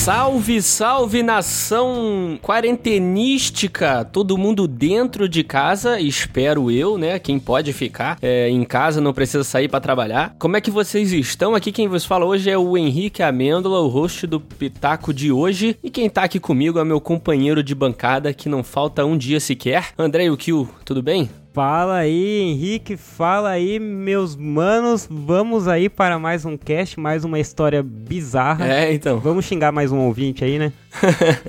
Salve, salve nação quarentenística! Todo mundo dentro de casa, espero eu, né? Quem pode ficar é, em casa, não precisa sair para trabalhar. Como é que vocês estão? Aqui quem vos fala hoje é o Henrique Amêndola, o host do Pitaco de hoje. E quem tá aqui comigo é meu companheiro de bancada, que não falta um dia sequer. André Yukio, tudo bem? Fala aí, Henrique, fala aí, meus manos. Vamos aí para mais um cast, mais uma história bizarra. É, então. Vamos xingar mais um ouvinte aí, né?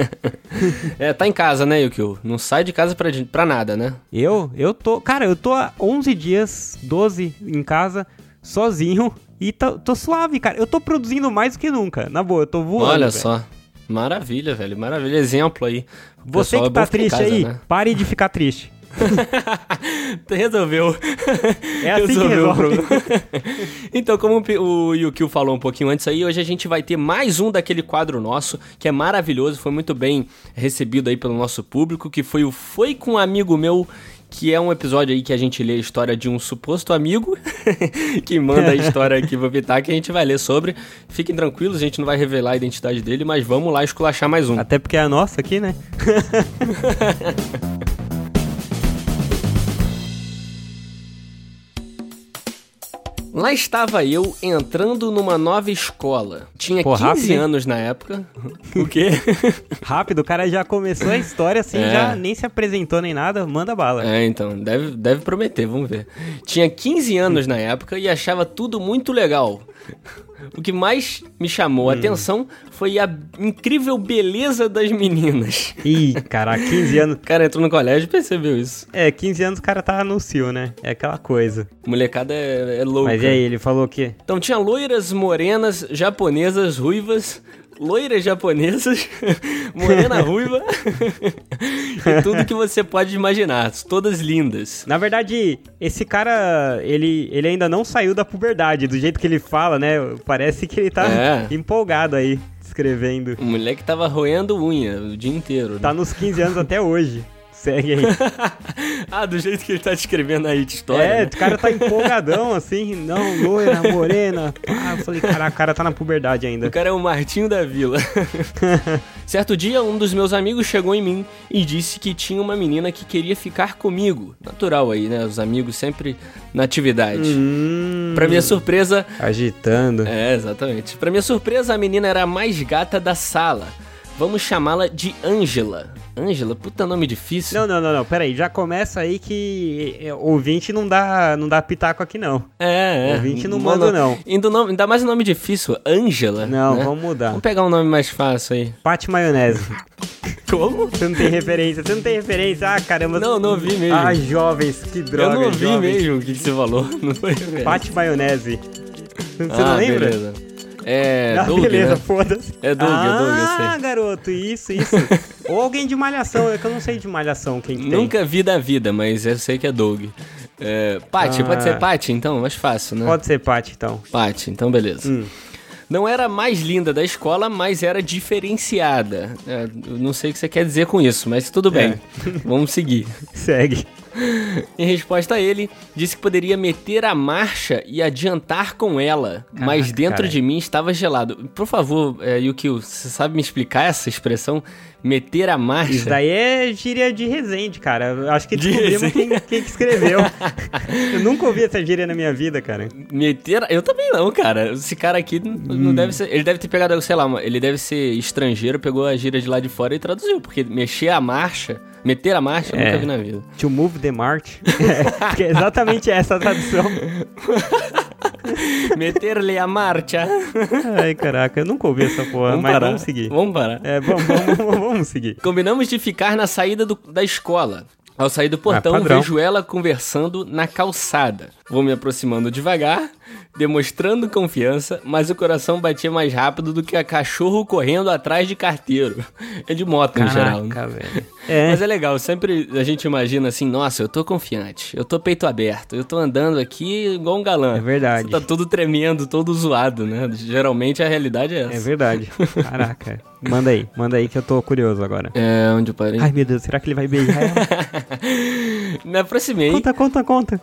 é, tá em casa, né, Yukio? Não sai de casa pra, pra nada, né? Eu? Eu tô. Cara, eu tô há 11 dias, 12 em casa, sozinho. E tô, tô suave, cara. Eu tô produzindo mais do que nunca. Na boa, eu tô voando. Olha véio. só. Maravilha, velho. Maravilha. Exemplo aí. Você que é tá triste casa, aí, né? pare de ficar triste. Resolveu. É assim Resolveu que resolve. então, como o Yukio falou um pouquinho antes aí, hoje a gente vai ter mais um daquele quadro nosso, que é maravilhoso, foi muito bem recebido aí pelo nosso público, que foi o Foi com um Amigo Meu que é um episódio aí que a gente lê a história de um suposto amigo que manda a história aqui pro Vitar, que a gente vai ler sobre. Fiquem tranquilos, a gente não vai revelar a identidade dele, mas vamos lá esculachar mais um. Até porque é a nossa aqui, né? Lá estava eu entrando numa nova escola. Tinha Pô, 15 rápido, anos na época. o quê? rápido, o cara já começou a história assim, é. já nem se apresentou nem nada, manda bala. É, então, deve, deve prometer, vamos ver. Tinha 15 anos na época e achava tudo muito legal. O que mais me chamou a hum. atenção foi a incrível beleza das meninas. Ih, cara, 15 anos. O cara entrou no colégio e percebeu isso. É, 15 anos o cara tá no cio, né? É aquela coisa. Molecada é, é louca. Mas e aí, ele falou o quê? Então tinha loiras, morenas, japonesas, ruivas, loiras japonesas, morena ruiva e tudo que você pode imaginar, todas lindas. Na verdade, esse cara, ele, ele ainda não saiu da puberdade, do jeito que ele fala, né? Parece que ele tá é. empolgado aí, escrevendo. O moleque tava roendo unha o dia inteiro. Tá né? nos 15 anos até hoje. Segue aí. ah, do jeito que ele tá descrevendo aí de história. É, né? o cara tá empolgadão, assim, não, loira, morena. Ah, eu falei, caraca, o cara tá na puberdade ainda. O cara é o Martinho da Vila. certo dia, um dos meus amigos chegou em mim e disse que tinha uma menina que queria ficar comigo. Natural aí, né? Os amigos sempre na atividade. Hum, pra minha surpresa. Agitando. É, exatamente. Pra minha surpresa, a menina era a mais gata da sala. Vamos chamá-la de Ângela. Ângela, puta nome difícil. Não, não, não, não. Pera aí, já começa aí que é, ouvinte não dá, não dá pitaco aqui, não. É, é. Ouvinte não manda, não. Ainda, nome, ainda mais um nome difícil, Ângela. Não, né? vamos mudar. Vamos pegar um nome mais fácil aí. Pate Maionese. Como? Você não tem referência, você não tem referência. Ah, caramba. Não, não vi mesmo. Ah, jovens, que droga. Eu não vi jovens. mesmo o que, que você falou. Não foi Pate Maionese. Você ah, não lembra? Beleza. É, ah, Doug, beleza, né? foda-se. É Doug, ah, é Doug, eu sei. Ah, garoto, isso, isso. Ou alguém de malhação, é que eu não sei de malhação quem Nunca tem. vi da vida, mas eu sei que é Doug. É, Paty, ah, pode ser Paty então? Mais fácil, né? Pode ser Paty então. Paty, então beleza. Hum. Não era a mais linda da escola, mas era diferenciada. É, não sei o que você quer dizer com isso, mas tudo bem. É. Vamos seguir. Segue. Em resposta a ele, disse que poderia meter a marcha e adiantar com ela, Caraca, mas dentro cara. de mim estava gelado. Por favor, é, Yukio, você sabe me explicar essa expressão? Meter a marcha? Isso daí é gíria de Resende, cara. Eu acho que descobrimos quem, quem que escreveu. eu nunca ouvi essa gíria na minha vida, cara. Meter... Eu também não, cara. Esse cara aqui hum. não deve ser... Ele deve ter pegado, sei lá, ele deve ser estrangeiro, pegou a gíria de lá de fora e traduziu, porque mexer a marcha Meter a marcha, eu é. nunca vi na vida. To move the march. é, que é exatamente essa a tradução. Meter-lhe a marcha. Ai, caraca, eu nunca ouvi essa porra, vamos mas parar. vamos seguir. Vamos parar. É, vamos, vamos, vamos seguir. Combinamos de ficar na saída do, da escola. Ao sair do portão, ah, vejo ela conversando na calçada. Vou me aproximando devagar, demonstrando confiança, mas o coração batia mais rápido do que a cachorro correndo atrás de carteiro. É de moto Caraca, em geral. Né? Velho. É. Mas é legal, sempre a gente imagina assim, nossa, eu tô confiante, eu tô peito aberto, eu tô andando aqui igual um galã. É verdade. Você tá tudo tremendo, todo zoado, né? Geralmente a realidade é essa. É verdade. Caraca. Manda aí, manda aí que eu tô curioso agora. É, onde eu parei? Ai, meu Deus, será que ele vai beijar ela? Me aproximei. Conta, conta, conta.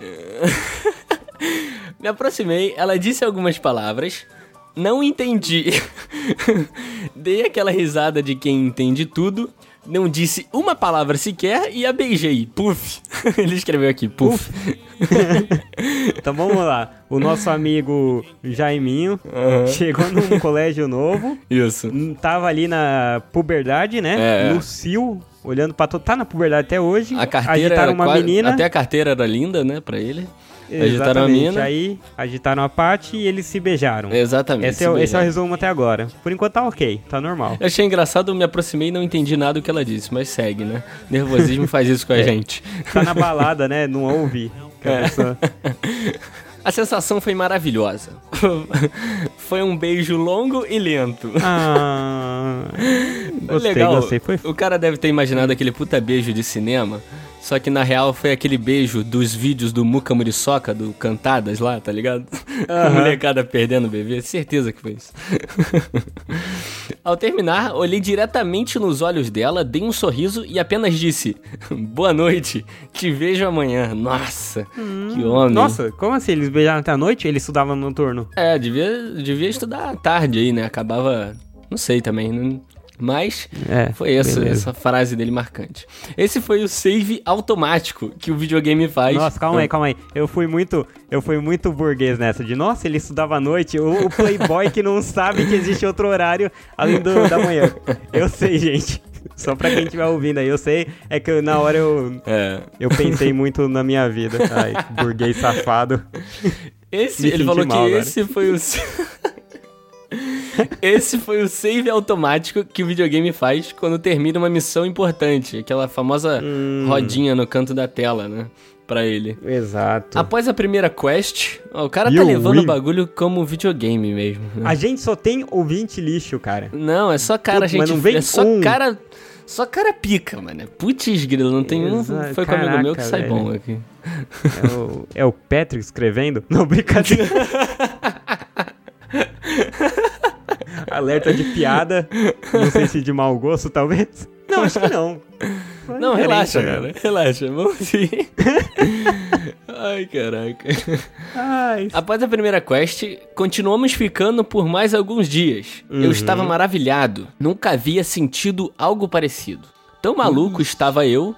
Me aproximei, ela disse algumas palavras. Não entendi. Dei aquela risada de quem entende tudo, não disse uma palavra sequer e a beijei. Puf. Ele escreveu aqui, puf. Então vamos lá. O nosso amigo Jaiminho chegou num colégio novo, Isso. tava ali na puberdade, né? É. No cio, olhando pra todo. Tá na puberdade até hoje. A carteira agitaram era uma quase- menina. Até a carteira era linda, né, pra ele. Agitaram a Exatamente. mina. Aí agitaram a parte e eles se beijaram. Exatamente. Esse é, o- se esse é o beijaram. resumo até agora. Por enquanto tá ok, tá normal. Eu achei engraçado, eu me aproximei e não entendi nada do que ela disse, mas segue, né? Nervosismo faz isso com É. a gente. Tá na balada, né? Não ouve. É. A sensação foi maravilhosa. foi um beijo longo e lento. Ah. Gostei, Legal. gostei. Foi O cara deve ter imaginado aquele puta beijo de cinema. Só que na real foi aquele beijo dos vídeos do Muca Muriçoca, do Cantadas lá, tá ligado? A molecada perdendo o bebê. Certeza que foi isso. Ao terminar, olhei diretamente nos olhos dela, dei um sorriso e apenas disse: Boa noite, te vejo amanhã. Nossa, que homem. Nossa, como assim? Eles beijaram até a noite? Ele estudava no noturno. É, devia, devia estudar à tarde aí, né? Acabava. Não sei também. Não... Mas É, foi essa, essa frase dele marcante. Esse foi o save automático que o videogame faz. Nossa, calma aí, calma aí. Eu fui muito, eu fui muito burguês nessa de, nossa, ele estudava à noite, o, o playboy que não sabe que existe outro horário além do da manhã. Eu sei, gente. Só pra quem estiver ouvindo aí, eu sei, é que eu- na hora eu, É. eu pensei muito na minha vida. Ai, burguês safado. Esse, Me ele falou mal que esse foi o. esse foi o save automático que o videogame faz quando termina uma missão importante. Aquela famosa Hum. rodinha no canto da tela, né? Pra ele. Exato. Após a primeira quest, ó, o cara tá levando o bagulho como videogame mesmo. né? A gente só tem ouvinte lixo, cara. Não, é só cara, Putz, mas gente. não vem é só um. cara. Só cara pica, mano. Putz, grilo, não tem um. Foi com amigo meu que sai velho. bom aqui. É o, é o Patrick escrevendo? Não, brincadeira. Alerta de piada. Não sei se de mau gosto, talvez. Não, acho que não. Foi Não, relaxa, cara. Relaxa, vamos ir. Ai, caraca. Ai, Após a primeira quest, continuamos ficando por mais alguns dias. Uhum. Eu estava maravilhado. Nunca havia sentido algo parecido. Tão maluco estava eu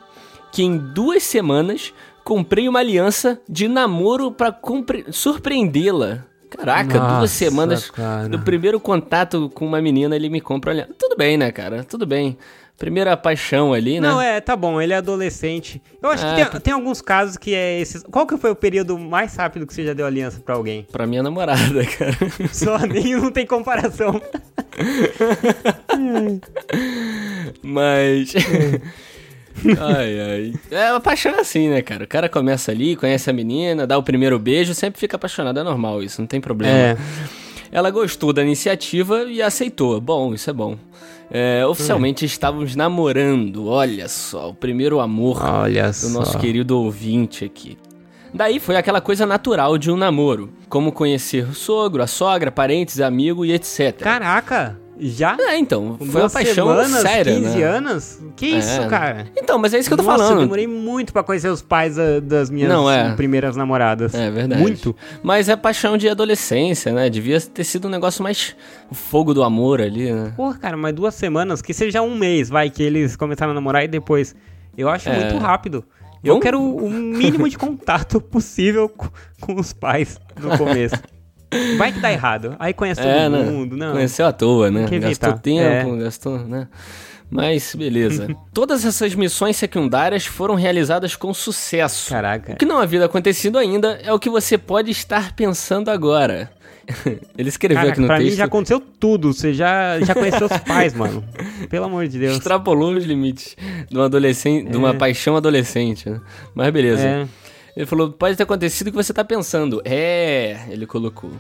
que em duas semanas comprei uma aliança de namoro pra compre- surpreendê-la. Caraca, duas Nossa, semanas cara. do primeiro contato com uma menina, ele me compra aliança. Tudo bem, né, cara? Tudo bem. Primeira paixão ali, né? Não, é, tá bom, ele é adolescente. Eu acho É, que tem, tem alguns casos que é esses. Qual que foi o período mais rápido que você já deu aliança pra alguém? Pra minha namorada, cara. Só nem não tem comparação. Mas. Ai, ai. É, a paixão é assim, né, cara? O cara começa ali, conhece a menina, dá o primeiro beijo, sempre fica apaixonado. É normal isso, não tem problema. É. Ela gostou da iniciativa e aceitou. Bom, isso é bom. É, oficialmente estávamos namorando. Olha só, o primeiro amor Olha do só. nosso querido ouvinte aqui. Daí foi aquela coisa natural de um namoro. Como conhecer o sogro, a sogra, parentes, amigo e etc. Caraca, já? É, então, foi uma paixão semanas, séria, 15 né? anos? Que isso, É. cara? Então, mas é isso que eu tô Nossa, falando. eu demorei muito pra conhecer os pais ah, das minhas Não, é. primeiras namoradas. É verdade. Muito. Mas é paixão de adolescência, né? Devia ter sido um negócio mais fogo do amor ali, né? Porra, cara, mas duas semanas, que seja um mês, vai, que eles começaram a namorar e depois. Eu acho É. muito rápido. Eu Vamos- quero o mínimo de contato possível co- com os pais no começo. Vai que dá errado. Aí conhece todo É, né? mundo, não. Conheceu à toa, né? Gastou tempo, É. gastou, né? Mas beleza. Todas essas missões secundárias foram realizadas com sucesso. Caraca. O que não havia acontecido ainda é o que você pode estar pensando agora. Ele escreveu Caraca, aqui no pra texto. mim já aconteceu tudo. Você já, já conheceu os pais, mano. Pelo amor de Deus. Extrapolou os limites de uma adolescente, de uma É. paixão adolescente, né? Mas beleza. É. Ele falou, pode ter acontecido o que você tá pensando. É, ele colocou.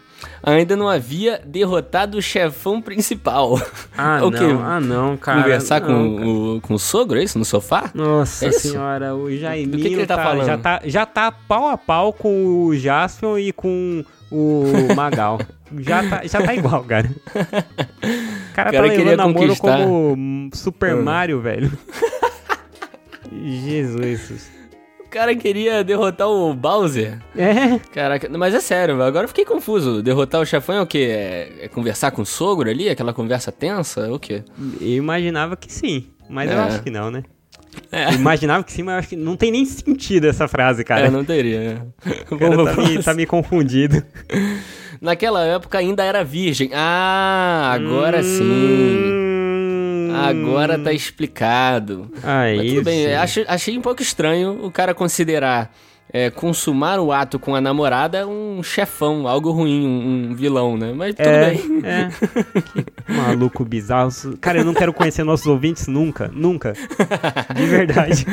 Ainda não havia derrotado o chefão principal. Ah, O não. Ah, não, cara. Conversar não, com, cara. o, com o sogro, é isso? No sofá? Nossa É senhora, o Jaiminho Do que que ele tá falando? já, tá, já tá pau a pau com o Jaspion e com o Magal. já, tá, já tá igual, cara. O cara, O cara tá levando namoro conquistar. como Super Ah. Mario, velho. Jesus. Cara queria derrotar o Bowser. É. Caraca, mas é sério, agora eu fiquei confuso. Derrotar o chefão é o quê? É, é conversar com o sogro ali? Aquela conversa tensa? É o quê? Eu imaginava que sim, mas eu É. acho que não, né? É. Eu imaginava que sim, mas eu acho que não tem nem sentido essa frase, cara. É, não teria. O cara tá, me, tá me confundido. Naquela época ainda era virgem. Ah, agora sim. Hum. Agora tá explicado. Aí, Mas tudo bem, achei, um pouco estranho o cara considerar é, consumar o ato com a namorada um chefão, algo ruim, um, um vilão, né? Mas tudo é, bem. É. Maluco bizarro. Cara, eu não quero conhecer nossos ouvintes nunca. Nunca. De verdade.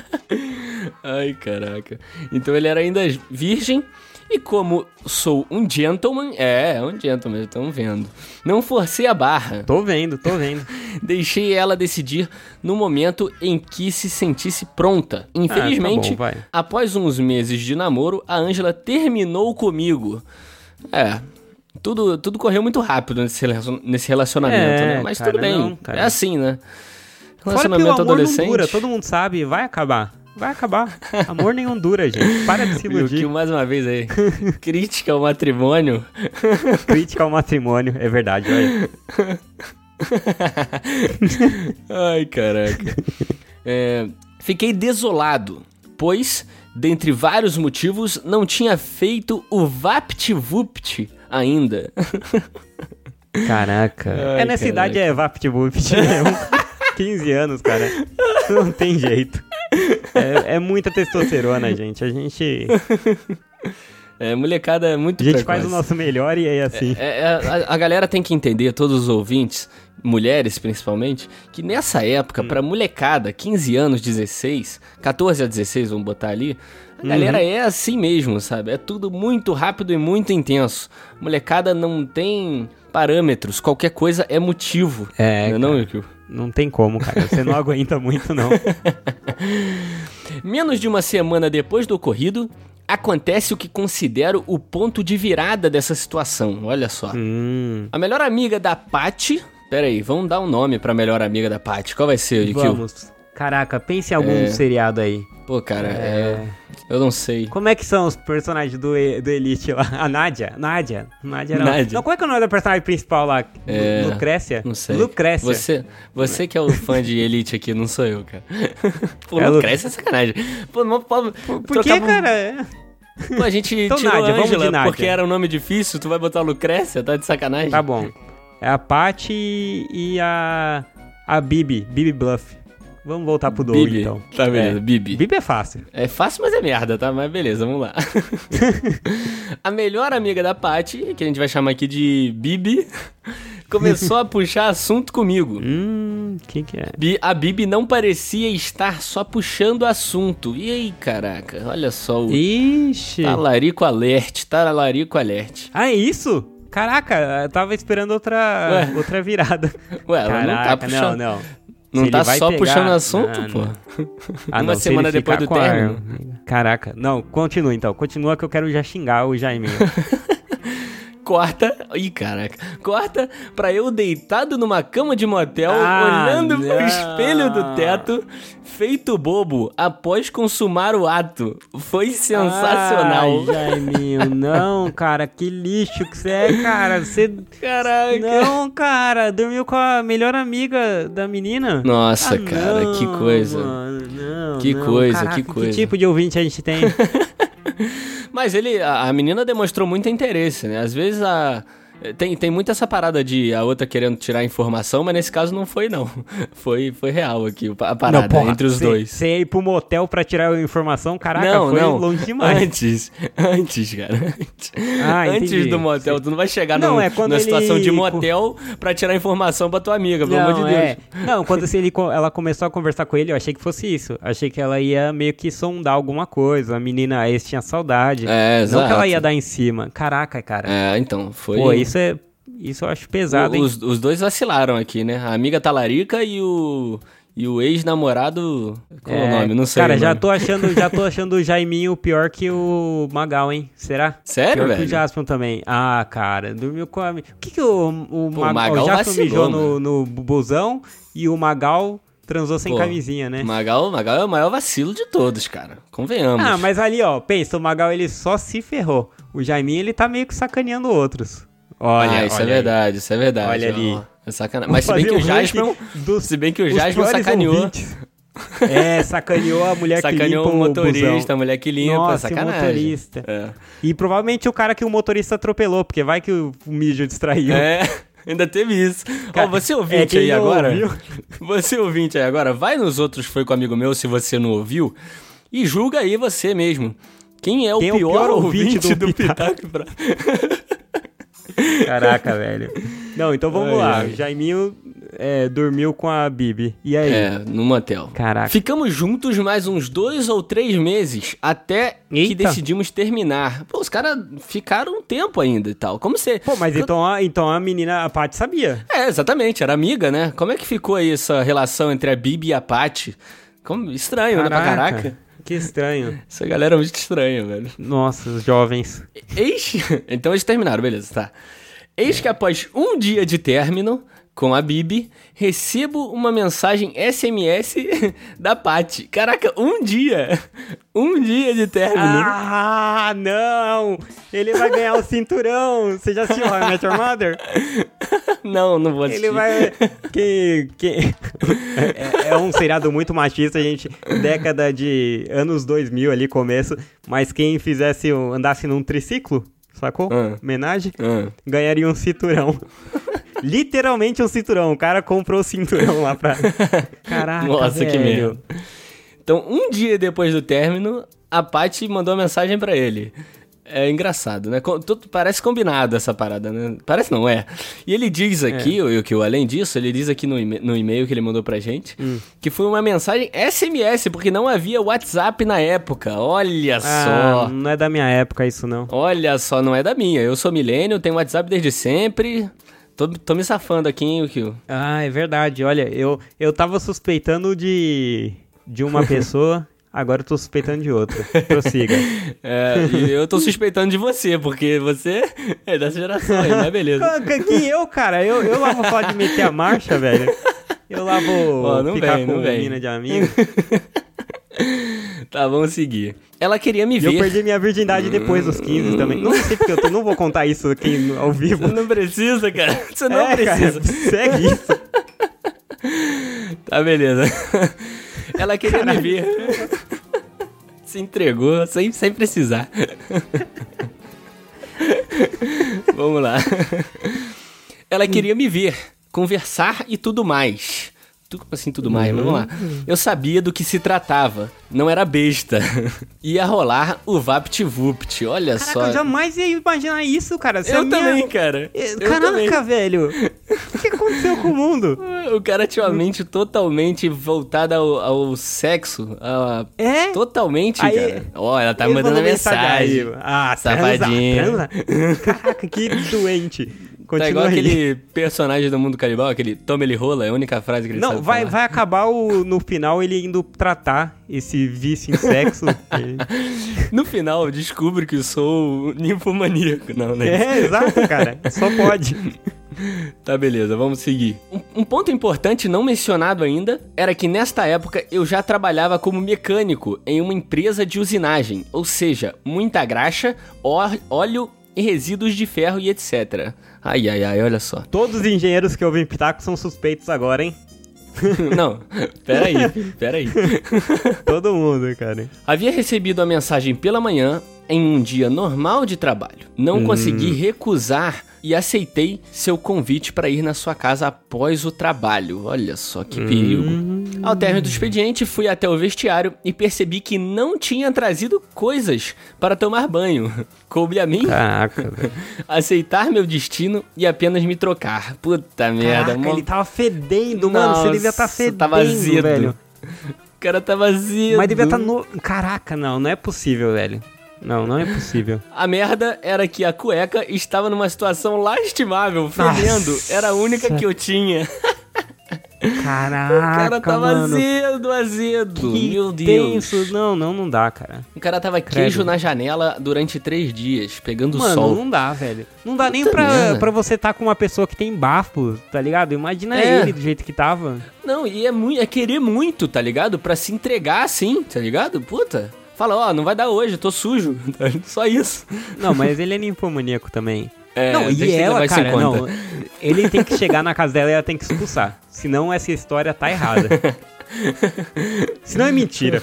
Ai, caraca. Então ele era ainda virgem. E como sou um gentleman, é, é um gentleman, estão vendo. Não forcei a barra. Tô vendo, tô vendo. Deixei ela decidir no momento em que se sentisse pronta. Infelizmente, Ah, tá bom, após uns meses de namoro, a Ângela terminou comigo. É. Tudo, tudo correu muito rápido nesse, nesse relacionamento, É, né? Mas cara, tudo bem. não, cara. é assim, né? Fora que o Relacionamento amor adolescente. não dura, todo mundo sabe, vai acabar. Vai acabar. Amor nenhum dura, gente. Para de se iludir. que mais uma vez aí. Crítica ao matrimônio. Crítica ao matrimônio, é verdade, olha. Ai, caraca. É, fiquei desolado, pois, dentre vários motivos, não tinha feito o VaptVupt ainda. Caraca. Ai, é nessa caraca. idade é VaptVupt mesmo. 15 anos, cara. Não tem jeito. É, é muita testosterona, gente. A gente, É, molecada é muito a gente precoce. faz o nosso melhor e é assim. É, é, a, a galera tem que entender, todos os ouvintes, mulheres principalmente, que nessa época, Hum. pra molecada, 15 anos, 16, 14 a 16, vamos botar ali, a galera Uhum. é assim mesmo, sabe? É tudo muito rápido e muito intenso. Molecada não tem parâmetros, qualquer coisa é motivo. É, não, é não, Yukio? Não tem como, cara. Você não aguenta muito, não. Menos de uma semana depois do ocorrido, acontece o que considero o ponto de virada dessa situação. Olha só. Hum, A melhor amiga da Paty. Pera aí, vamos dar um nome pra melhor amiga da Paty. Qual vai ser, Yukio? vamos. Caraca, pense em algum É. seriado aí. Pô, cara, é... eu não sei. Como é que são os personagens do, do Elite lá? A Nádia? Nádia? Nádia não. Nádia. Não, como é que é o nome da personagem principal lá? É, Lu- Lucrécia? Não sei. Lucrécia. Você, você que é o fã de Elite aqui, não sou eu, cara. Pô, É, Lu- Lucrécia é sacanagem. Pô, não pode Por que, cara? É. Pô, a gente Então, tirou Nádia, Ângela Nádia. porque era um nome difícil, tu vai botar Lucrécia? Tá de sacanagem? Tá bom. É a Paty e a. A Bibi. Bibi Bluff. Vamos voltar pro Doug, Bibi. então. Tá beleza, É. Bibi. Bibi é fácil. É fácil, mas é merda, tá? Mas beleza, vamos lá. a melhor amiga da Paty, que a gente vai chamar aqui de Bibi, começou a puxar assunto comigo. Hum, quem que é? A Bibi não parecia estar só puxando assunto. E aí, caraca, olha só o Ixi. talarico alert, talarico alert. Ah, é isso? Caraca, eu tava esperando outra, Ué. outra virada. Ué, ela não tá Caraca, puxando. não, não. Não Se tá só pegar- puxando assunto, Ah, pô. não. Ah, Uma não, se semana ele depois do a- término. Caraca, não, continua então. Continua que eu quero já xingar o Jaiminho. Corta. Ih, caraca. Corta pra eu deitado numa cama de motel, Ah, olhando pro não. espelho do teto, feito bobo, após consumar o ato. Foi sensacional. Ai, Jaiminho, não, cara, que lixo que você é, cara. Você. Caraca. Não, cara, dormiu com a melhor amiga da menina? Nossa, Ah, cara, não, que coisa. mano, não, Que coisa, Caraca, que coisa. Que tipo de ouvinte a gente tem? Mas ele, a, menina demonstrou muito interesse, né? Às vezes a. Tem, tem muito essa parada de a outra querendo tirar informação, mas nesse caso não foi, não. Foi, foi real aqui a parada porra, entre os cê- dois. Você ir pro motel pra tirar a informação, caraca, não, foi não. longe demais. Antes, antes, cara. Antes, Ah, antes do motel, tu não vai chegar Não, num- é quando numa ele- situação de motel pra tirar informação pra tua amiga, pelo amor de Deus. é. Não, quando se ele, ela começou a conversar com ele, eu achei que fosse isso. Achei que ela ia meio que sondar alguma coisa. A menina ex tinha saudade. É, Não que ela exato. ia dar em cima. Caraca, cara. É, então, foi. Pô, isso é. Isso eu acho pesado, hein? os, os dois vacilaram aqui, né? A amiga talarica e o. E o ex-namorado. Qual é o É, nome? Não sei. Cara, o já tô achando, já tô achando o Jaiminho pior que o Magal, hein? Será? Sério, pior que velho? o Jaspion também. Ah, cara, dormiu com a. O que que o, o, Pô, Magal, o Magal o Jaspion vacilou, mijou no, no busão e o Magal transou sem Pô, camisinha, né? Magal, Magal é o maior vacilo de todos, cara. Convenhamos. Ah, mas ali, ó, pensa, o Magal ele só se ferrou. O Jaiminho, ele tá meio que sacaneando outros. Olha, ah, isso olha é aí. verdade, isso é verdade. Olha ali. É sacanagem. Mas se bem que o Jasper. dos- Se bem que o Jasper sacaneou. ouvintes. É, sacaneou a mulher Sacaneou que o limpa motorista, busão. a mulher que limpa, Nossa, o sacanagem. motorista. É. E provavelmente o cara que o motorista atropelou, porque vai que o mijo distraiu. É, ainda teve isso. Cara, Ó, você é, ouvinte quem aí agora. ouviu- Você ouvinte aí agora, vai nos outros Foi com Amigo Meu se você não ouviu e julga aí você mesmo. Quem é o, é o pior, pior ouvinte, ouvinte do, do Pitaco? Pra... Caraca, velho. Não, então vamos Ai, lá. ai. Jaiminho é, dormiu com a Bibi. E aí? É, no motel. Caraca. Ficamos juntos mais uns dois ou três meses até que Eita. decidimos terminar. Pô, os caras ficaram um tempo ainda e tal. Como você. Pô, mas então a, então a menina, a Paty sabia. É, exatamente, era amiga, né? Como é que ficou aí essa relação entre a Bibi e a Paty? Como... Estranho, né? Pra caraca. Que estranho. Essa galera é muito estranha, velho. Nossa, os jovens. Eis. Então eles terminaram, beleza, tá. Eis que após um dia de término com a Bibi, recebo uma mensagem SMS da Paty. Caraca, um dia! Um dia de término. Ah, não! Ele vai ganhar o cinturão. Você já assistiu How I Met Your Mother? Não, não vou assistir. Ele vai. Que, que... É, é um seriado muito machista, gente. Década de anos 2000 ali, começo. Mas quem fizesse, um- andasse num triciclo, sacou? Ah. Homenagem, Ah. ganharia um cinturão. Literalmente um cinturão. O cara comprou o cinturão lá pra. Caraca. Nossa, que velho. merda. Então, um dia depois do término, a Paty mandou uma mensagem pra ele. É engraçado, né? Tudo- Parece combinado essa parada, né? Parece não, é. E ele diz aqui, o que além disso, ele diz aqui no, no e-mail que ele mandou pra gente, Hum. que foi uma mensagem SMS, porque não havia WhatsApp na época. Olha Ah, só. não é da minha época isso, não. Olha só, não é da minha. Eu sou milênio, tenho WhatsApp desde sempre. Tô, tô me safando aqui, hein, Kio? Ah, é verdade. Olha, eu, eu tava suspeitando de, de uma pessoa, agora eu tô suspeitando de outra. Prossiga. É, e eu tô suspeitando de você, porque você é dessa geração aí, mas beleza. Que eu, cara? Eu, eu lá vou falar de meter a marcha, velho. Eu lá vou Ó, ficar vem, com mina de amigo. Tá, vamos seguir. Ela queria me E eu ver. perdi minha virgindade depois dos 15 também. Não sei porque eu tô- não vou contar isso aqui ao vivo. Você não precisa, cara. Você não É, cara, precisa. segue isso. Tá, beleza. Ela queria me ver. Se entregou sem, sem precisar. Vamos lá. Ela queria me ver, conversar e tudo mais. Tu- Como assim tudo mais? Mas Vamos lá. Eu sabia do que se tratava. Não era besta. Ia rolar o VaptVupt. Olha Caraca, só. eu jamais ia imaginar isso, cara. Você é Eu minha- também, cara. Eh, Eu Caraca, também. velho. O que aconteceu com o mundo? O cara tinha uma mente totalmente voltada ao, ao sexo. a- É? Totalmente, Aí- cara. Ó, ela tá mandando mensagem. aí. Ah, Safadinha. Caraca, que doente. Tá Continua igual aí. aquele personagem do mundo canibal, aquele toma ele rola, é a única frase que ele Não, vai, falar. vai acabar o, no final ele indo tratar esse vício em sexo. No final, eu descubro que sou ninfomaníaco. Não, né? é, exato, cara. Só pode. Tá, beleza, vamos seguir. Um, um ponto importante não mencionado ainda era que nesta época eu já trabalhava como mecânico em uma empresa de usinagem, ou seja, muita graxa, óleo e resíduos de ferro e etc. Ai, ai, ai, olha só. Todos os engenheiros que ouvem Pitaco são suspeitos agora, hein? Não, peraí, peraí. Todo mundo, cara. Havia recebido a mensagem pela manhã em um dia normal de trabalho. Não consegui recusar e aceitei seu convite para ir na sua casa após o trabalho. Olha só que perigo. Ao término do expediente, fui até o vestiário e percebi que não tinha trazido coisas para tomar banho. Coube a mim Caraca, aceitar meu destino e apenas me trocar. Puta merda, Caraca, mó- ele tava fedendo, mano. Você devia estar Nossa, fedendo, tava azedo. velho. O cara tava azedo. Mas devia estar no... Caraca, não, não é possível, velho. Não, não é possível. A merda era que a cueca estava numa situação lastimável, fedendo. Nossa. Era a única que eu tinha. Caraca, O cara tava mano. azedo, azedo. Que Meu Deus. tenso. Não, não, não dá, cara. O cara tava queijo na janela durante três dias, pegando Mano, sol. não dá, velho. Não dá nem Puta pra, merda. pra você tá com uma pessoa que tem bafo, tá ligado? Imagina É. ele do jeito que tava. Não, e é, muito, é querer muito, tá ligado? Pra se entregar assim, tá ligado? Puta. Fala, ó, não vai dar hoje, tô sujo. Só isso. Não, mas ele é ninfomaníaco também. É, não, e ela, cara, não. Ele tem que chegar na casa dela e ela tem que expulsar. Senão essa história tá errada. Senão é mentira.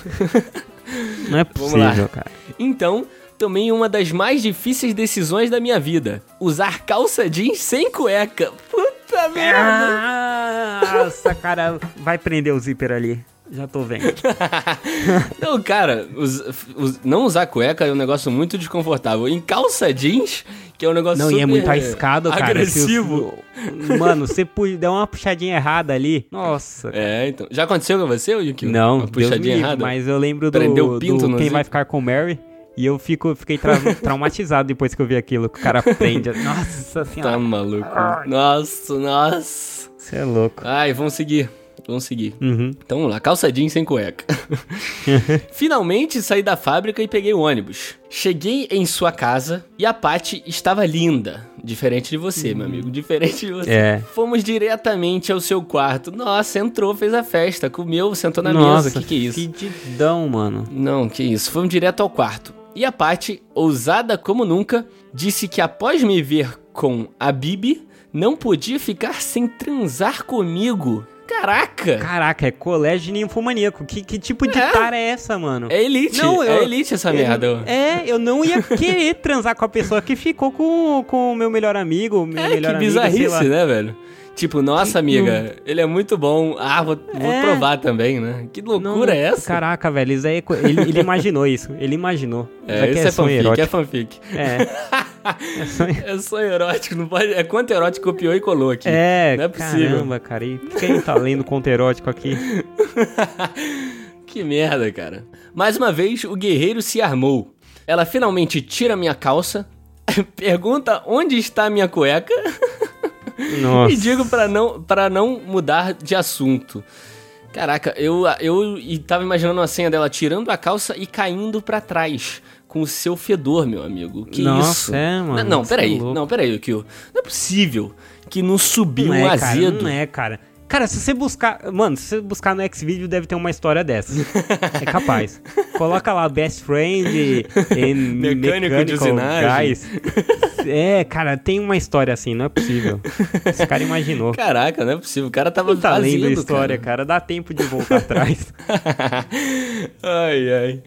Não é Vamos lá. possível, cara. Então, tomei uma das mais difíceis decisões da minha vida. Usar calça jeans sem cueca. Puta merda. Nossa, cara, vai prender o zíper ali. Já tô vendo. Não, cara, não usar cueca é um negócio muito desconfortável. Em calça jeans, que é um negócio Não, e é super muito arriscado, cara. agressivo. Os- Mano, você der uma puxadinha errada ali. Nossa. É, então. Já aconteceu com você, Yuki? Não, Uma Deus puxadinha livre, errada? mas eu lembro do, Prendeu o pinto do Quem? Vai Ficar com Mary. E eu fico, fiquei tra- traumatizado depois que eu vi aquilo. Que o cara prende. Nossa Tá senhora. maluco. Nossa, nossa. Você é louco. Ai, vamos seguir. Vamos seguir. Uhum. Então vamos lá, calça jeans sem cueca. Finalmente saí da fábrica e peguei o ônibus. Cheguei em sua casa e a Paty estava linda. Diferente de você, meu amigo. Diferente de você. É. Fomos diretamente ao seu quarto. Nossa, entrou, fez a festa, comeu, sentou na Nossa, mesa. Que que é isso? Fedidão, mano. Não, que isso. Fomos direto ao quarto. E a Paty, ousada como nunca, disse que após me ver com a Bibi, não podia ficar sem transar comigo. Caraca! Caraca, é colégio ninfomaníaco. Que, que tipo de É. tara é essa, mano? É elite, Não, é eu- elite essa Eu- merda. É, eu não ia querer transar com a pessoa que ficou com, com o meu melhor amigo, meu É, melhor que bizarrice, né, velho? Tipo, nossa amiga, ele é muito bom. Ah, vou, vou É. provar também, né? Que loucura Não, é essa? Caraca, velho, isso aí é ele, ele imaginou isso. Ele imaginou. é, Isso isso é, sonho fanfic, erótico. é fanfic. É. É sonho- É sonho erótico, não pode. É quanto erótico copiou e colou aqui. É, Não é possível. caramba, cara. E quem tá lendo conto erótico aqui? Que merda, cara. Mais uma vez, o guerreiro se armou. Ela finalmente tira minha calça, pergunta onde está a minha cueca Nossa. e digo pra não, pra não mudar de assunto. Caraca, eu, eu tava imaginando a cena dela tirando a calça e caindo pra trás. Com o seu fedor, meu amigo. Que Nossa, isso? é, mano, Não, não é peraí. louco. não, peraí, Kio. Não é possível que não subiu Não um é, cara, azedo. não é, cara. Cara, se você buscar. Mano, se você buscar no Xvideo, deve ter uma história dessa. é capaz. Coloca lá Best Friend Mecânico de usinagem. Guys. É, cara, tem uma história assim, não é possível. Esse cara imaginou. Caraca, não é possível. O cara tava tá lendo a história, cara. cara, dá tempo de voltar atrás. ai, ai.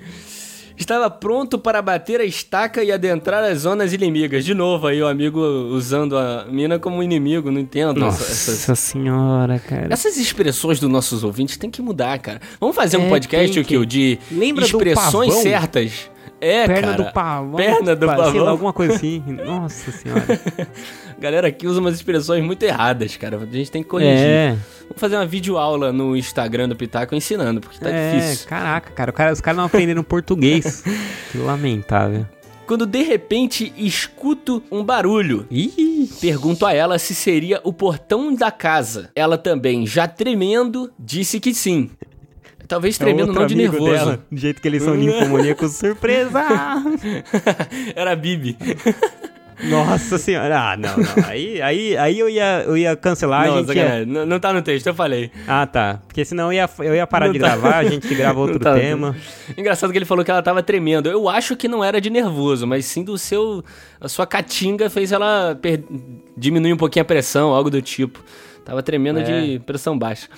Estava pronto para bater a estaca e adentrar as zonas inimigas. De novo aí, o amigo usando a mina como inimigo, não entendo. Nossa essa- essas, senhora, cara. essas expressões dos nossos ouvintes tem que mudar, cara. Vamos fazer um É, podcast, tem Kio, que. de Lembra expressões certas. É, Perna cara. do pavão. Perna do sei lá, pavão. alguma coisa assim. Nossa senhora. Galera aqui usa umas expressões muito erradas, cara. A gente tem que corrigir. É, Vamos fazer uma videoaula no Instagram do Pitaco ensinando, porque tá é, difícil. caraca, cara, cara, os caras não aprenderam português. que lamentável. Quando de repente escuto um barulho. Ih, Pergunto a ela se seria o portão da casa. Ela também, já tremendo, disse que sim. Talvez tremendo outro não de nervoso. dela, do jeito que eles são ninfomaníacos, surpresa! Era a Bibi. Nossa senhora, ah, não, não. Aí, aí, aí eu, ia, eu ia cancelar, a não, gente ia... não, não tá no texto, eu falei. Ah, tá. Porque senão eu ia, eu ia parar Não de tá. gravar, a gente grava outro tá tema. Engraçado que ele falou que ela tava tremendo. Eu acho que não era de nervoso, mas sim do seu. A sua catinga fez ela per- diminuir um pouquinho a pressão, algo do tipo. Tava tremendo É. de pressão baixa.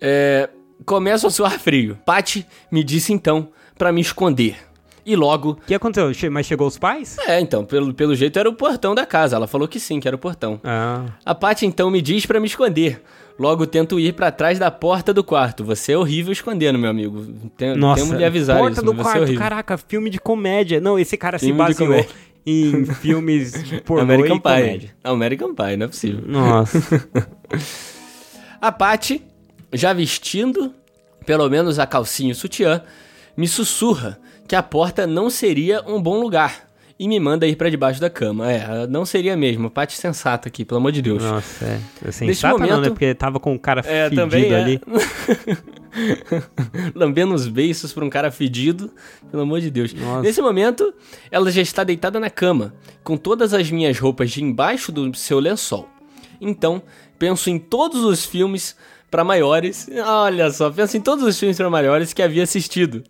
É, começo a suar frio. Patty me disse então pra me esconder. E logo O que aconteceu? Mas chegou os pais? É, então, pelo, pelo jeito era o portão da casa. Ela falou que sim, que era o portão. Ah, A Paty então me diz pra me esconder. Logo tento ir pra trás da porta do quarto. Você é horrível escondendo, meu amigo. Tem, nossa. Temos de avisar Porta isso. do você é quarto, horrível. caraca, filme de comédia. Não, esse cara Filme se baseou em filmes de pornô American Pie. comédia. American Pie, não é possível. Nossa. A Paty, já vestindo, pelo menos a calcinha e o sutiã, me sussurra que a porta não seria um bom lugar. e me manda ir pra debaixo da cama. É, não seria mesmo. Paty sensata aqui, pelo amor de Deus. Nossa, é. Sensata momento, não, né? Porque tava com o cara é, fedido também é. ali. Lambendo os beiços pra um cara fedido. Pelo amor de Deus. Nossa. Nesse momento, ela já está deitada na cama, com todas as minhas roupas de embaixo do seu lençol. Então, penso em todos os filmes para maiores. Olha só, penso em todos os filmes para maiores que havia assistido.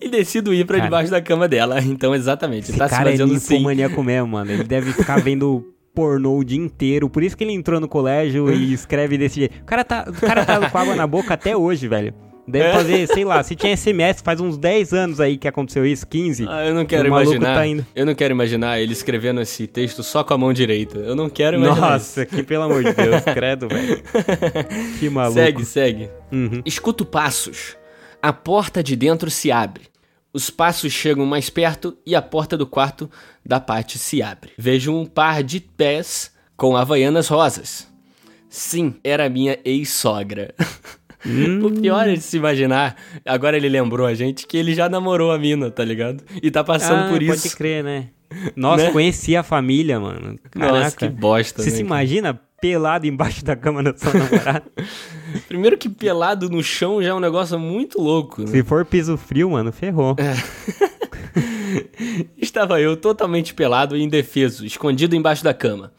E decido ir para debaixo da cama dela. Então, exatamente. Esse tá cara se fazendo é sim. maníaco mesmo, mano. Ele deve ficar vendo pornô o dia inteiro. Por isso que ele entrou no colégio e escreve desse jeito. O cara tá, o cara tá com água na boca até hoje, velho. Deve é. fazer, sei lá, se tinha SMS, faz uns 10 anos aí que aconteceu isso, 15. Ah, eu não quero imaginar. Tá eu não quero imaginar ele escrevendo esse texto só com a mão direita. Eu não quero imaginar. Nossa, isso. que pelo amor de Deus, credo, velho. Que maluco. Segue, segue. Uhum. Escuto passos. A porta de dentro se abre. Os passos chegam mais perto e a porta do quarto da parte se abre. Vejo um par de pés com havaianas rosas. Sim, era minha ex-sogra. Hum. O pior é de se imaginar, agora ele lembrou a gente que ele já namorou a mina, tá ligado? E tá passando ah, por isso. Pode crer, né? Nossa, né? conhecia a família, mano. Caraca. Nossa, que bosta, Você né, se imagina pelado embaixo da cama da sua namorada? Primeiro que pelado no chão já é um negócio muito louco. Né? Se for piso frio, mano, ferrou. É. Estava eu totalmente pelado e indefeso, escondido embaixo da cama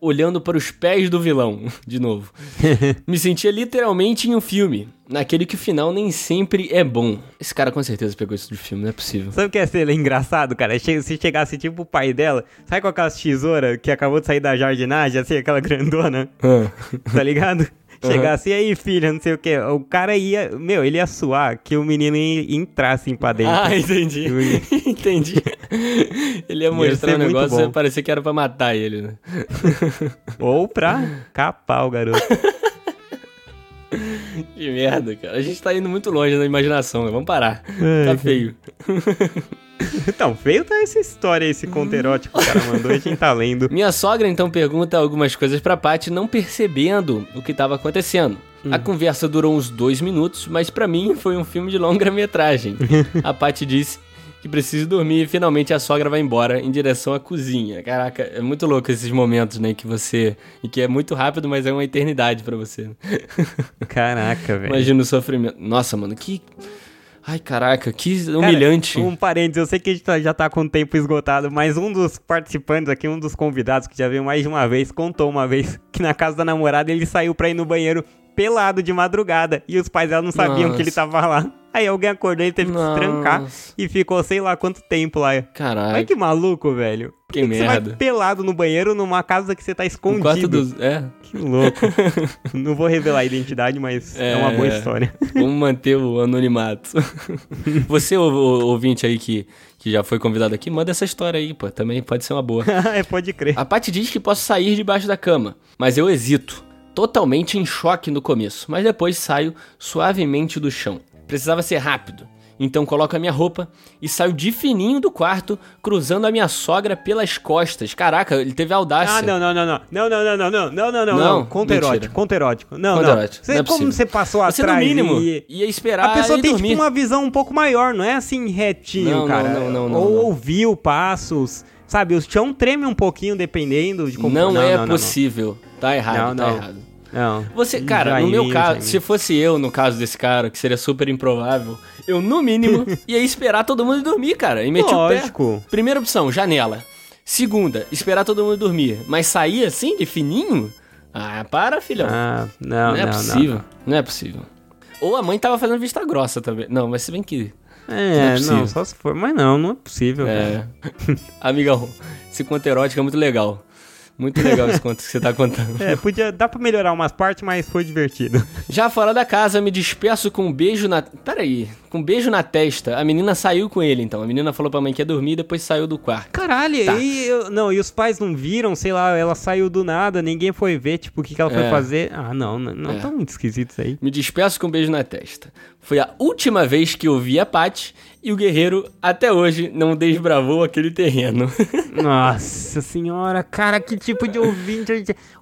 olhando para os pés do vilão, de novo. Me sentia literalmente em um filme, naquele que o final nem sempre é bom. Esse cara com certeza pegou isso do filme, não é possível. Sabe o que é ser engraçado, cara? Se chegasse tipo o pai dela, sabe com aquelas tesouras que acabou de sair da jardinagem, assim, aquela grandona? Ah. tá ligado? Chegasse, e aí, filha, não sei o que. O cara ia. Meu, ele ia suar que o menino ia entrar assim pra dentro. Ah, entendi. entendi. Ele ia mostrar o um negócio e parecia que era pra matar ele, né? Ou pra capar o garoto. Que merda, cara. A gente tá indo muito longe na imaginação, né? Vamos parar. É, tá feio. Então, feio tá essa história, esse conto erótico que o cara mandou, a gente tá lendo. Minha sogra então pergunta algumas coisas pra Paty, não percebendo o que tava acontecendo. Hum. A conversa durou uns dois minutos, mas para mim foi um filme de longa metragem. a Paty disse que precisa dormir e finalmente a sogra vai embora em direção à cozinha. Caraca, é muito louco esses momentos, né, que você... E que é muito rápido, mas é uma eternidade para você. Caraca, velho. Imagina o sofrimento. Nossa, mano, que... Ai, caraca, que humilhante. Cara, um parênteses, eu sei que a gente tá, já tá com o tempo esgotado, mas um dos participantes aqui, um dos convidados que já veio mais de uma vez, contou uma vez que na casa da namorada ele saiu pra ir no banheiro pelado de madrugada e os pais dela não sabiam Nossa. que ele tava lá. Aí alguém acordou e teve Nossa. que se trancar e ficou sei lá quanto tempo lá. Caralho. Olha que maluco, velho. Que, que merda. Você vai pelado no banheiro numa casa que você tá escondido. dos... É. Que louco. Não vou revelar a identidade, mas é, é uma boa história. Vamos manter o anonimato. Você, ouvinte aí que, que já foi convidado aqui, manda essa história aí, pô. Também pode ser uma boa. é, pode crer. A Paty diz que posso sair debaixo da cama, mas eu hesito. Totalmente em choque no começo, mas depois saio suavemente do chão. Precisava ser rápido. Então coloco a minha roupa e saio de fininho do quarto, cruzando a minha sogra pelas costas. Caraca, ele teve audácia. Ah, não, não, não, não. Não, não, não, não, não, não, não, não. não. Conto erótico, conto erótico. Não, conto não. Erótico. Você, não é como você passou você, atrás no mínimo, e... ia esperar A pessoa tem dormir. tipo uma visão um pouco maior, não é assim retinho, não, cara. Não, não, não. Ou não, ouviu passos. Sabe, o chão treme um pouquinho dependendo de como... Não, não é possível. Tá errado, tá errado. Não. Você, cara, no meu caso, se fosse eu no caso desse cara, que seria super improvável, eu, no mínimo, ia esperar todo mundo dormir, cara. E meti Lógico. o pé. Primeira opção, janela. Segunda, esperar todo mundo dormir. Mas sair assim, de fininho? Ah, para, filhão. Ah, não, não. é não, possível. Não. não é possível. Ou a mãe tava fazendo vista grossa também. Não, mas se bem que. É, não, é não, só se for. Mas não, não é possível. É. Amigão, esse conto erótico é muito legal. Muito legal esse conto que você tá contando. É, podia, dá pra melhorar umas partes, mas foi divertido. Já fora da casa, me despeço com um beijo na. Peraí, com um beijo na testa. A menina saiu com ele, então. A menina falou pra mãe que ia dormir e depois saiu do quarto. Caralho, tá. e, não, e os pais não viram, sei lá, ela saiu do nada, ninguém foi ver, tipo, o que, que ela foi é. fazer. Ah, não, não, não é. tá muito esquisito isso aí. Me despeço com um beijo na testa. Foi a última vez que eu vi a Paty e o guerreiro até hoje não desbravou aquele terreno. Nossa senhora, cara, que tipo de ouvinte.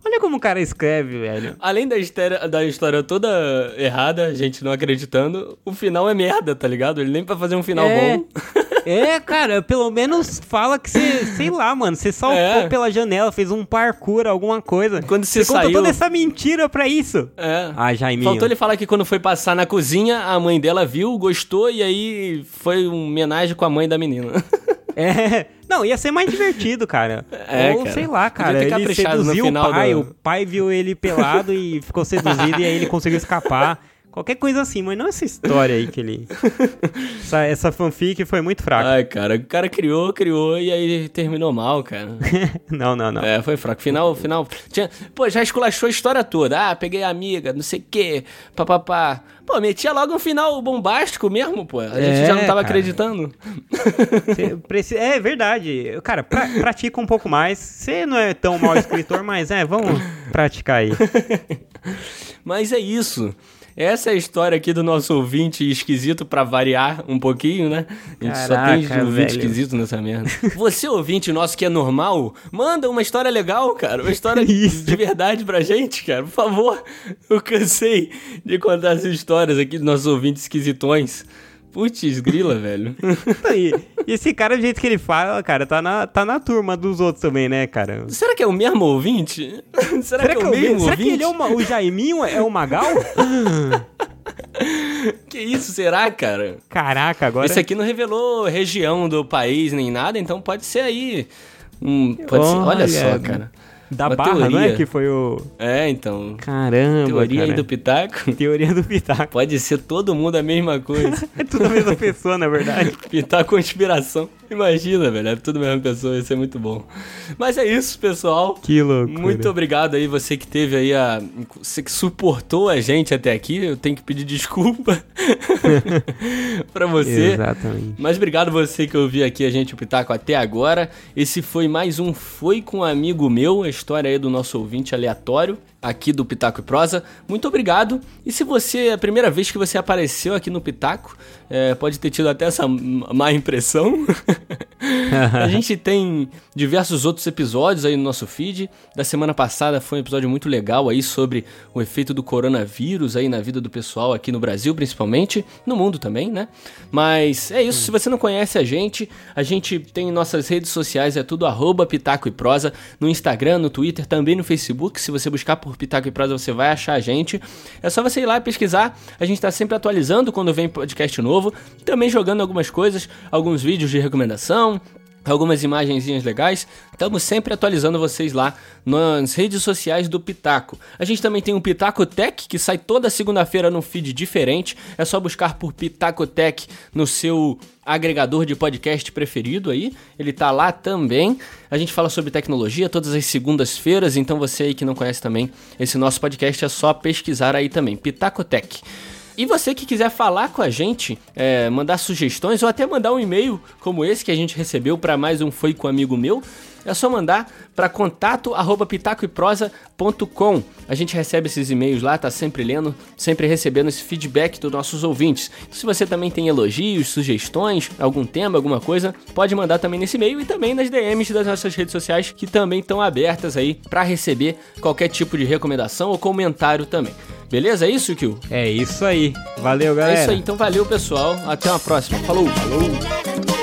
Olha como o cara escreve, velho. Além da história, da história toda errada, a gente não acreditando, o final é merda, tá ligado? Ele nem pra fazer um final é. bom. É, cara, pelo menos fala que você, sei lá, mano, você saltou É. pela janela, fez um parkour, alguma coisa. Quando você contou saiu- toda essa mentira pra isso. É. Ah, Jaiminho. Faltou ele falar que quando foi passar na cozinha, a mãe dela viu, gostou e aí foi um homenagem com a mãe da menina. É. Não, ia ser mais divertido, cara. É, Ou cara. sei lá, cara. Ele seduziu o pai, do- o pai viu ele pelado e ficou seduzido e aí ele conseguiu escapar. Qualquer coisa assim, mas não essa história aí que ele. Essa, essa fanfic foi muito fraca. Ai, cara, o cara criou, criou e aí terminou mal, cara. não, não, não. É, foi fraco. Final, final. Tinha, pô, já esculachou a história toda. Ah, peguei a amiga, não sei o quê, papapá. Pô, metia logo um final bombástico mesmo, pô. A gente É, já não tava cara. acreditando. Preci- É verdade. Cara, pra- pratica um pouco mais. Você não é tão mau escritor, mas é, vamos praticar aí. Mas é isso. Essa é a história aqui do nosso ouvinte esquisito pra variar um pouquinho, né? A gente só tem Caraca, ouvinte velho. esquisito nessa merda. Você, ouvinte nosso que é normal, manda uma história legal, cara. Uma história de verdade pra gente, cara. Por favor. Eu cansei de contar essas histórias aqui dos nossos ouvintes esquisitões. Putz, grila, velho. E, e esse cara, do jeito que ele fala, cara, tá na, tá na turma dos outros também, né, cara? Será que é o mesmo ouvinte? Será, Será que, que, é o mesmo será ouvinte? que ele é uma, o Jaiminho é o Magal? Que isso, será, cara? Caraca, agora. Esse aqui não revelou região do país nem nada, então pode ser aí. Um, pode ser, olha Olha, só, cara. Da uma Barra, não é? teoria. Que foi o. É, então. Caramba. Teoria aí cara. do Pitaco. Teoria do Pitaco. Pode ser todo mundo a mesma coisa. É tudo a mesma pessoa, na verdade. Pitaco conspiração. Imagina, velho. É tudo a mesma pessoa, isso é muito bom. Mas é isso, pessoal. Que loucura. Muito obrigado aí, você que teve aí a. Você que suportou a gente até aqui. Eu tenho que pedir desculpa pra você. Exatamente. Mas obrigado você que ouviu aqui a gente o Pitaco até agora. Esse foi mais um Foi com um amigo meu, a história aí do nosso ouvinte aleatório aqui do Pitaco e Prosa. Muito obrigado. E se você é a primeira vez que você apareceu aqui no Pitaco, é, pode ter tido até essa má impressão. a gente tem diversos outros episódios aí no nosso feed. Da semana passada foi um episódio muito legal aí sobre o efeito do coronavírus aí na vida do pessoal aqui no Brasil, principalmente, no mundo também, né? Mas é isso, se você não conhece a gente, a gente tem nossas redes sociais, é tudo arroba Pitaco e Prosa, no Instagram, Twitter, também no Facebook. Se você buscar por Pitaco e Prosa, você vai achar a gente. É só você ir lá pesquisar. A gente tá sempre atualizando quando vem podcast novo, também jogando algumas coisas, alguns vídeos de recomendação, algumas imagenzinhas legais. Estamos sempre atualizando vocês lá nas redes sociais do Pitaco. A gente também tem um Pitaco Tech que sai toda segunda-feira num feed diferente. É só buscar por Pitaco Tech no seu agregador de podcast preferido aí. Ele tá lá também. A gente fala sobre tecnologia todas as segundas-feiras, então você aí que não conhece também esse nosso podcast é só pesquisar aí também, Pitaco Tech. E você que quiser falar com a gente, é, mandar sugestões ou até mandar um e-mail como esse que a gente recebeu para mais um Foi com um Amigo Meu, é só mandar para contato arroba pitacoeprosa.com. A gente recebe esses e-mails lá, tá sempre lendo, sempre recebendo esse feedback dos nossos ouvintes. Então, se você também tem elogios, sugestões, algum tema, alguma coisa, pode mandar também nesse e-mail e também nas DMs das nossas redes sociais que também estão abertas aí para receber qualquer tipo de recomendação ou comentário também. Beleza? É isso, Kio? É isso aí. Valeu, galera. É isso aí, então valeu pessoal. Até uma próxima. Falou! Falou!